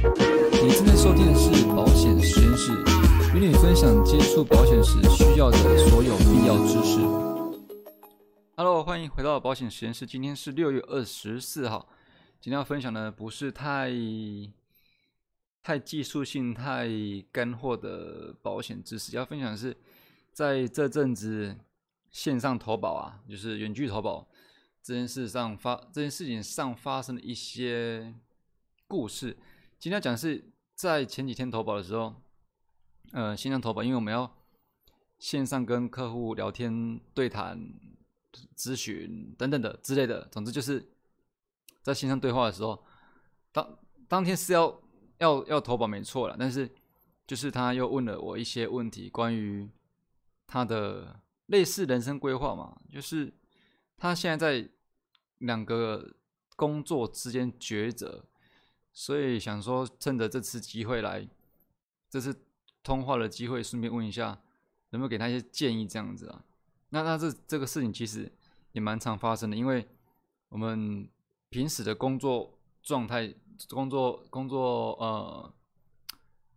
你正在收听的是保险实验室，与你分享接触保险时需要的所有必要知识。Hello，欢迎回到保险实验室。今天是六月二十四号，今天要分享的不是太太技术性、太干货的保险知识，要分享的是在这阵子线上投保啊，就是远距投保这件事上发这件事情上发生的一些故事。今天讲的是在前几天投保的时候，呃，线上投保，因为我们要线上跟客户聊天、对谈、咨询等等的之类的，总之就是在线上对话的时候，当当天是要要要投保没错了，但是就是他又问了我一些问题，关于他的类似人生规划嘛，就是他现在在两个工作之间抉择。所以想说，趁着这次机会来，这次通话的机会，顺便问一下，能不能给他一些建议这样子啊？那那这这个事情其实也蛮常发生的，因为我们平时的工作状态、工作工作呃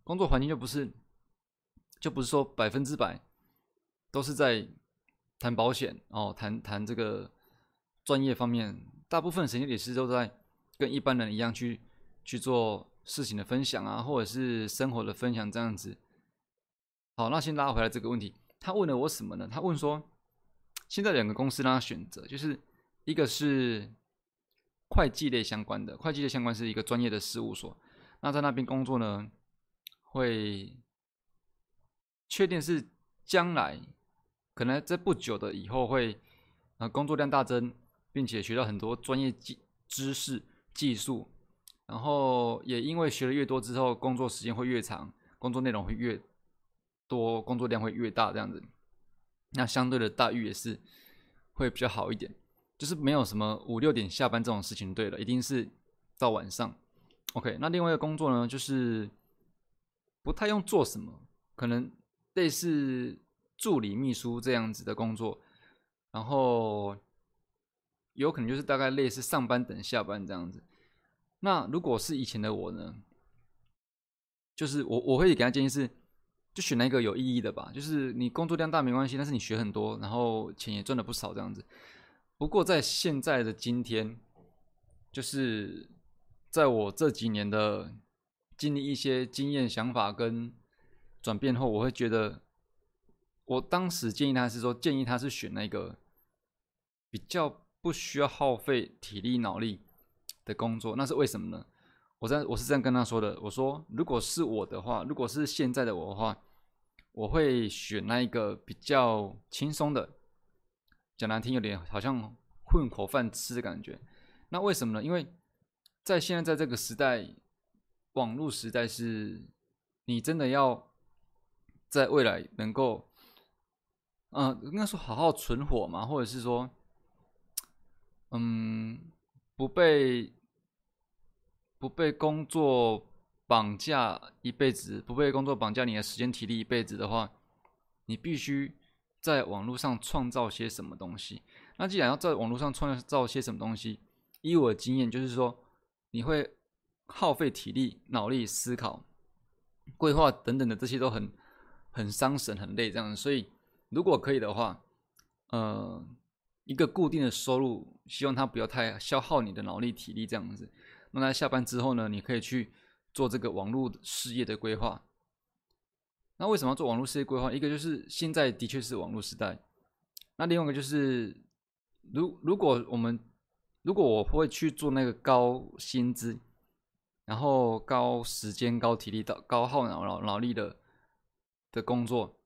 工作环境就不是就不是说百分之百都是在谈保险哦，谈谈这个专业方面，大部分时间也是都在跟一般人一样去。去做事情的分享啊，或者是生活的分享这样子。好，那先拉回来这个问题，他问了我什么呢？他问说，现在两个公司让他选择，就是一个是会计类相关的，会计类相关是一个专业的事务所，那在那边工作呢，会确定是将来可能在不久的以后会呃工作量大增，并且学到很多专业技知识技术。然后也因为学的越多之后，工作时间会越长，工作内容会越多，工作量会越大，这样子，那相对的待遇也是会比较好一点，就是没有什么五六点下班这种事情。对了，一定是到晚上。OK，那另外一个工作呢，就是不太用做什么，可能类似助理秘书这样子的工作，然后有可能就是大概类似上班等下班这样子。那如果是以前的我呢？就是我我会给他建议是，就选那个有意义的吧。就是你工作量大没关系，但是你学很多，然后钱也赚了不少这样子。不过在现在的今天，就是在我这几年的经历一些经验、想法跟转变后，我会觉得，我当时建议他是说，建议他是选那个比较不需要耗费体力脑力。的工作，那是为什么呢？我在我是这样跟他说的，我说如果是我的话，如果是现在的我的话，我会选那一个比较轻松的，讲难听有点好像混口饭吃的感觉。那为什么呢？因为在现在在这个时代，网络时代是，你真的要在未来能够，嗯，应该说好好存活嘛，或者是说，嗯。不被不被工作绑架一辈子，不被工作绑架你的时间体力一辈子的话，你必须在网络上创造些什么东西。那既然要在网络上创造些什么东西，以我的经验就是说，你会耗费体力、脑力、思考、规划等等的这些都很很伤神、很累这样子。所以如果可以的话，呃。一个固定的收入，希望它不要太消耗你的脑力体力这样子。那在下班之后呢，你可以去做这个网络事业的规划。那为什么要做网络事业规划？一个就是现在的确是网络时代。那另外一个就是，如如果我们如果我会去做那个高薪资，然后高时间、高体力、的高耗脑脑脑力的的工作。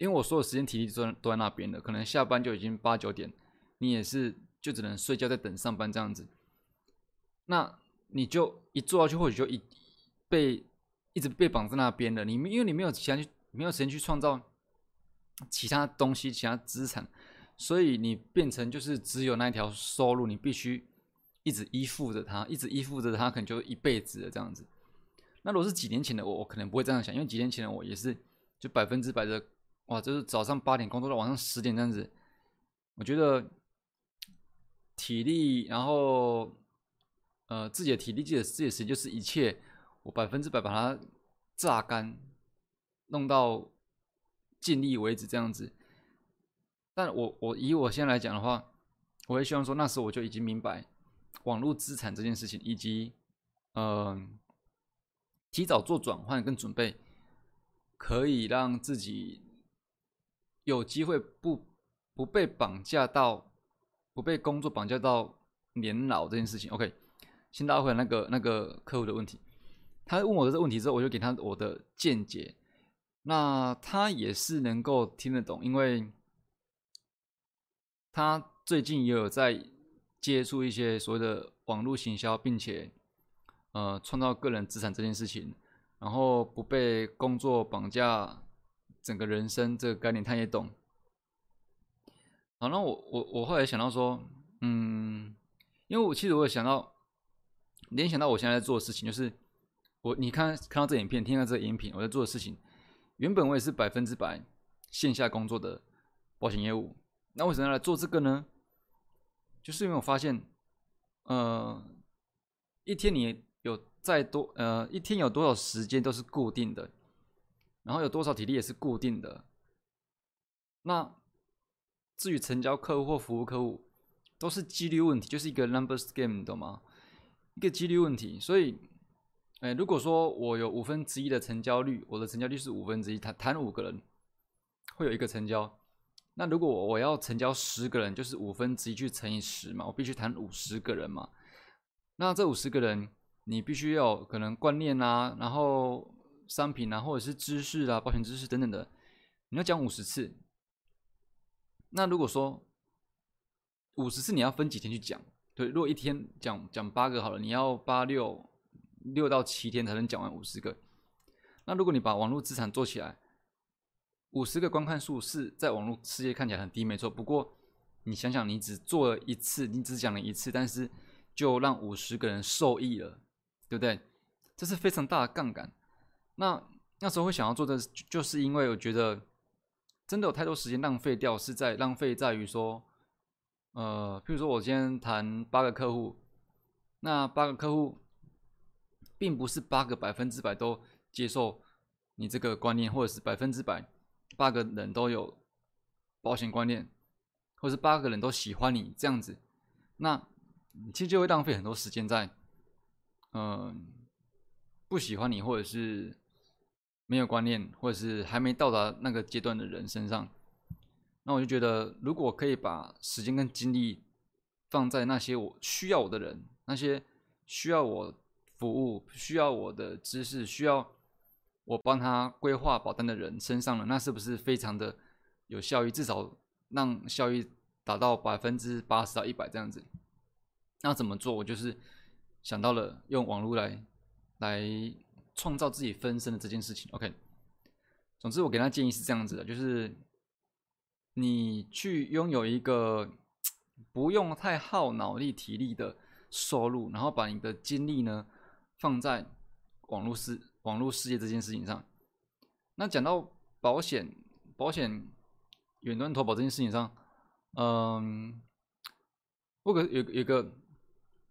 因为我所有时间体力都都在那边的，可能下班就已经八九点，你也是就只能睡觉在等上班这样子。那你就一坐下去，或许就一被一直被绑在那边了。你因为你没有其他去没有时间去创造其他东西、其他资产，所以你变成就是只有那一条收入，你必须一直依附着它，一直依附着它，可能就一辈子的这样子。那如果是几年前的我，我可能不会这样想，因为几年前的我也是就百分之百的。哇，就是早上八点工作到晚上十点这样子，我觉得体力，然后呃自己的体力、自己的自己的时间就是一切。我百分之百把它榨干，弄到尽力为止这样子。但我我以我现在来讲的话，我也希望说那时候我就已经明白网络资产这件事情，以及嗯提早做转换跟准备，可以让自己有机会不不被绑架到，不被工作绑架到年老这件事情。OK，先拉回来那个那个客户的问题，他问我的这个问题之后，我就给他我的见解，那他也是能够听得懂，因为。他最近也有在接触一些所谓的网络行销，并且呃创造个人资产这件事情，然后不被工作绑架整个人生这个概念，他也懂。好，那我我我后来想到说，嗯，因为我其实我有想到联想到我现在在做的事情，就是我你看看到这影片，听到这个音频，我在做的事情，原本我也是百分之百线下工作的保险业务。那为什么要来做这个呢？就是因为我发现，呃，一天你有再多，呃，一天有多少时间都是固定的，然后有多少体力也是固定的。那至于成交客户或服务客户，都是几率问题，就是一个 numbers game，懂吗？一个几率问题。所以，哎，如果说我有五分之一的成交率，我的成交率是五分之一，谈谈五个人会有一个成交。那如果我要成交十个人，就是五分之一去乘以十嘛，我必须谈五十个人嘛。那这五十个人，你必须要可能观念啊，然后商品啊，或者是知识啊，保险知识等等的，你要讲五十次。那如果说五十次你要分几天去讲？对，如果一天讲讲八个好了，你要八六六到七天才能讲完五十个。那如果你把网络资产做起来，五十个观看数是在网络世界看起来很低，没错。不过你想想，你只做了一次，你只讲了一次，但是就让五十个人受益了，对不对？这是非常大的杠杆。那那时候会想要做的，就是因为我觉得真的有太多时间浪费掉，是在浪费在于说，呃，譬如说我今天谈八个客户，那八个客户并不是八个百分之百都接受你这个观念，或者是百分之百。八个人都有保险观念，或是八个人都喜欢你这样子，那其实就会浪费很多时间在，嗯，不喜欢你或者是没有观念，或者是还没到达那个阶段的人身上。那我就觉得，如果可以把时间跟精力放在那些我需要我的人，那些需要我服务、需要我的知识、需要。我帮他规划保单的人身上了，那是不是非常的有效益？至少让效益达到百分之八十到一百这样子。那怎么做？我就是想到了用网络来来创造自己分身的这件事情。OK，总之我给他建议是这样子的，就是你去拥有一个不用太耗脑力体力的收入，然后把你的精力呢放在网络世网络世界这件事情上，那讲到保险、保险远端投保这件事情上，嗯，我有有有个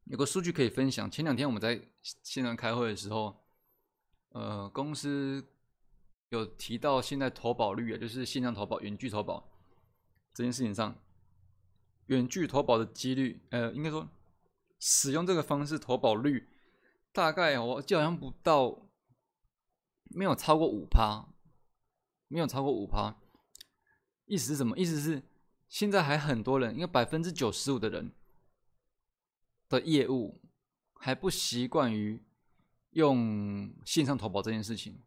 有个数据可以分享。前两天我们在线上开会的时候，呃，公司有提到现在投保率啊，就是线上投保、远距投保这件事情上，远距投保的几率，呃，应该说使用这个方式投保率，大概我记得好像不到。没有超过五趴，没有超过五趴，意思是什么？意思是现在还很多人，因为百分之九十五的人的业务还不习惯于用线上投保这件事情。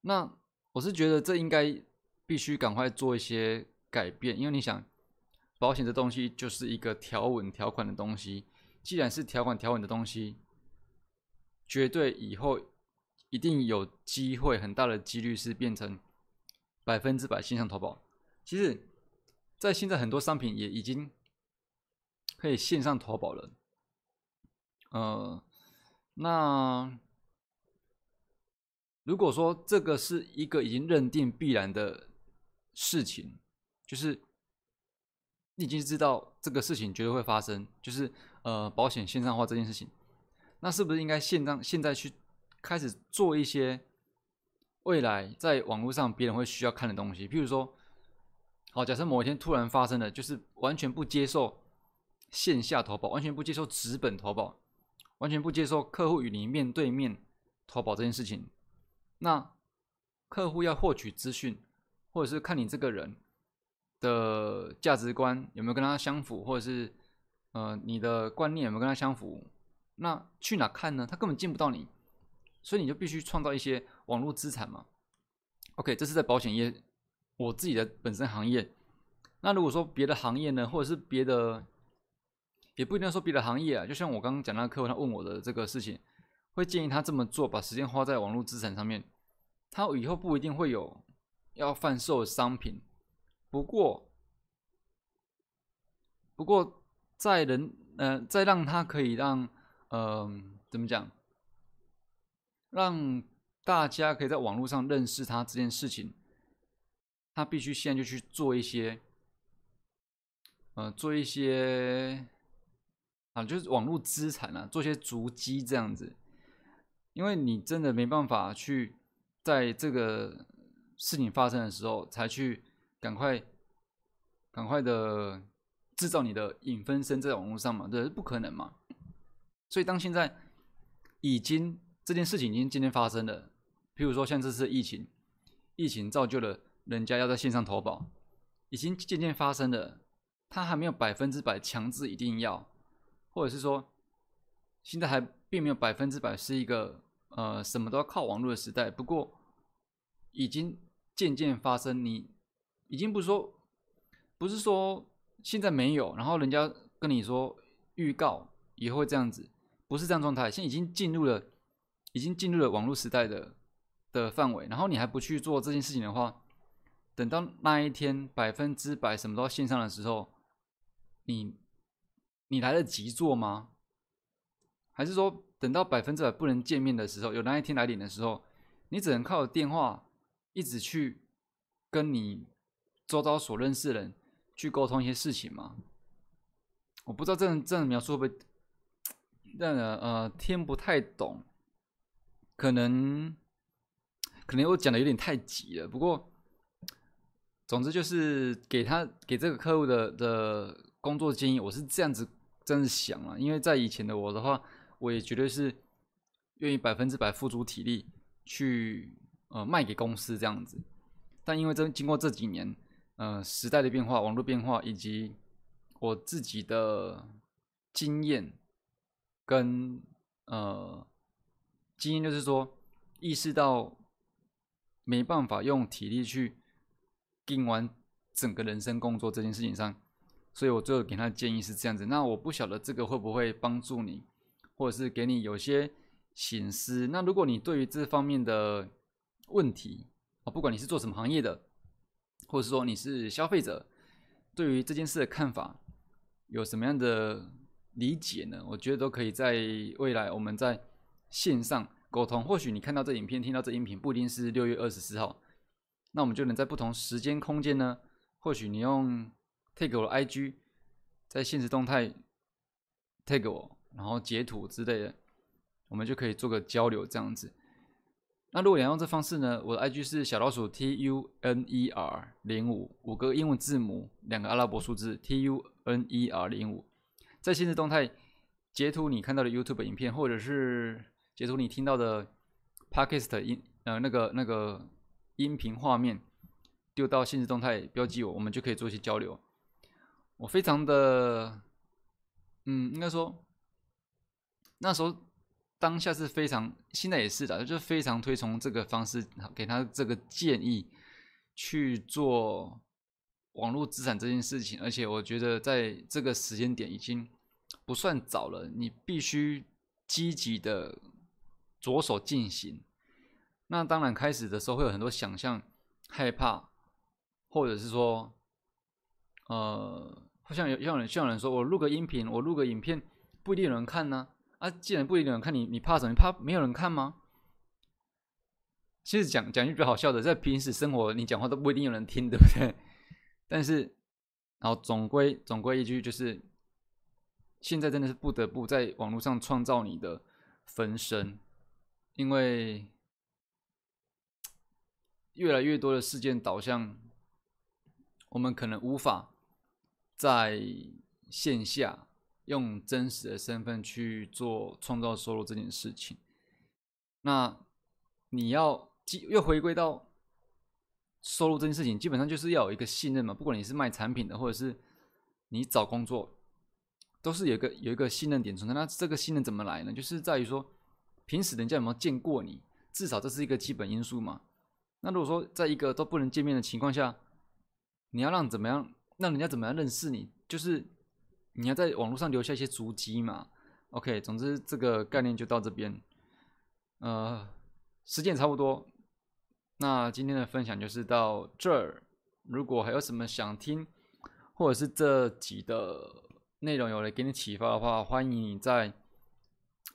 那我是觉得这应该必须赶快做一些改变，因为你想，保险这东西就是一个条文条款的东西，既然是条款条文的东西，绝对以后。一定有机会，很大的几率是变成百分之百线上投保。其实，在现在很多商品也已经可以线上投保了。呃，那如果说这个是一个已经认定必然的事情，就是你已经知道这个事情绝对会发生，就是呃保险线上化这件事情，那是不是应该现上现在去？开始做一些未来在网络上别人会需要看的东西。譬如说，好，假设某一天突然发生了，就是完全不接受线下投保，完全不接受纸本投保，完全不接受客户与你面对面投保这件事情，那客户要获取资讯，或者是看你这个人。的价值观有没有跟他相符，或者是呃你的观念有没有跟他相符？那去哪看呢？他根本见不到你，所以你就必须创造一些网络资产嘛。OK，这是在保险业我自己的本身行业。那如果说别的行业呢，或者是别的，也不一定说别的行业啊。就像我刚刚讲那个客户他问我的这个事情，会建议他这么做，把时间花在网络资产上面，他以后不一定会有要贩售商品。不过，不过，在人，呃，在让他可以让，嗯，怎么讲，让大家可以在网络上认识他这件事情，他必须现在就去做一些，呃，做一些，啊，就是网络资产啊，做些足迹这样子，因为你真的没办法去在这个事情发生的时候才去。赶快，赶快的制造你的影分身在网络上嘛，这是不可能嘛。所以当现在已经这件事情已经渐渐发生了，譬如说像这次疫情，疫情造就了人家要在线上投保，已经渐渐发生了，他还没有百分之百强制一定要，或者是说现在还并没有百分之百是一个呃什么都要靠网络的时代，不过已经渐渐发生你。已经不是说，不是说现在没有，然后人家跟你说预告也会这样子，不是这样状态。现在已经进入了，已经进入了网络时代的的范围。然后你还不去做这件事情的话，等到那一天百分之百什么都要线上的时候，你你来得及做吗？还是说等到百分之百不能见面的时候，有那一天来临的时候，你只能靠电话一直去跟你。周遭所认识的人去沟通一些事情吗？我不知道这样这样描述会不会让人呃听不太懂，可能可能我讲的有点太急了。不过总之就是给他给这个客户的的工作建议，我是这样子这样子想啊。因为在以前的我的话，我也绝对是愿意百分之百付出体力去呃卖给公司这样子，但因为这经过这几年。呃，时代的变化、网络变化，以及我自己的经验跟呃经验，就是说意识到没办法用体力去盯完整个人生工作这件事情上，所以我最后给他的建议是这样子。那我不晓得这个会不会帮助你，或者是给你有些醒思。那如果你对于这方面的问题啊，不管你是做什么行业的，或者是说你是消费者，对于这件事的看法有什么样的理解呢？我觉得都可以在未来我们在线上沟通。或许你看到这影片、听到这音频，不一定是六月二十四号，那我们就能在不同时间空间呢。或许你用 take 我的 IG，在现实动态 take 我，然后截图之类的，我们就可以做个交流这样子。那如果想用这方式呢？我的 IG 是小老鼠 T U N E R 零五五个英文字母，两个阿拉伯数字 T U N E R 零五，在现实动态截图你看到的 YouTube 影片，或者是截图你听到的 Podcast 音呃那个那个音频画面，丢到现实动态标记我，我们就可以做一些交流。我非常的，嗯，应该说那时候。当下是非常，现在也是的，就非常推崇这个方式，给他这个建议去做网络资产这件事情。而且我觉得在这个时间点已经不算早了，你必须积极的着手进行。那当然，开始的时候会有很多想象、害怕，或者是说，呃，好像有像人像人说，我录个音频，我录个影片，不一定有人看呢。啊，既然不一定有人看你，你怕什么？你怕没有人看吗？其实讲讲句比较好笑的，在平时生活，你讲话都不一定有人听，对不对？但是，然后总归总归一句就是，现在真的是不得不在网络上创造你的分身，因为越来越多的事件导向，我们可能无法在线下用真实的身份去做创造收入这件事情。那你要又回归到收入这件事情，基本上就是要有一个信任嘛。不管你是卖产品的，或者是你找工作，都是有一个有一个信任点存在。那这个信任怎么来呢？就是在于说，平时人家有没有见过你，至少这是一个基本因素嘛。那如果说在一个都不能见面的情况下，你要让怎么样，那人家怎么样认识你？就是你要在网络上留下一些足迹嘛。OK，总之这个概念就到这边。呃，时间差不多，那今天的分享就是到这儿。如果还有什么想听，或者是这集的内容有了给你启发的话，欢迎你在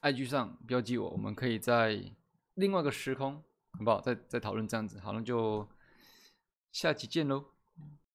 IG 上标记我，我们可以在另外一个时空，好不好？再再讨论这样子，好，那就下期见喽。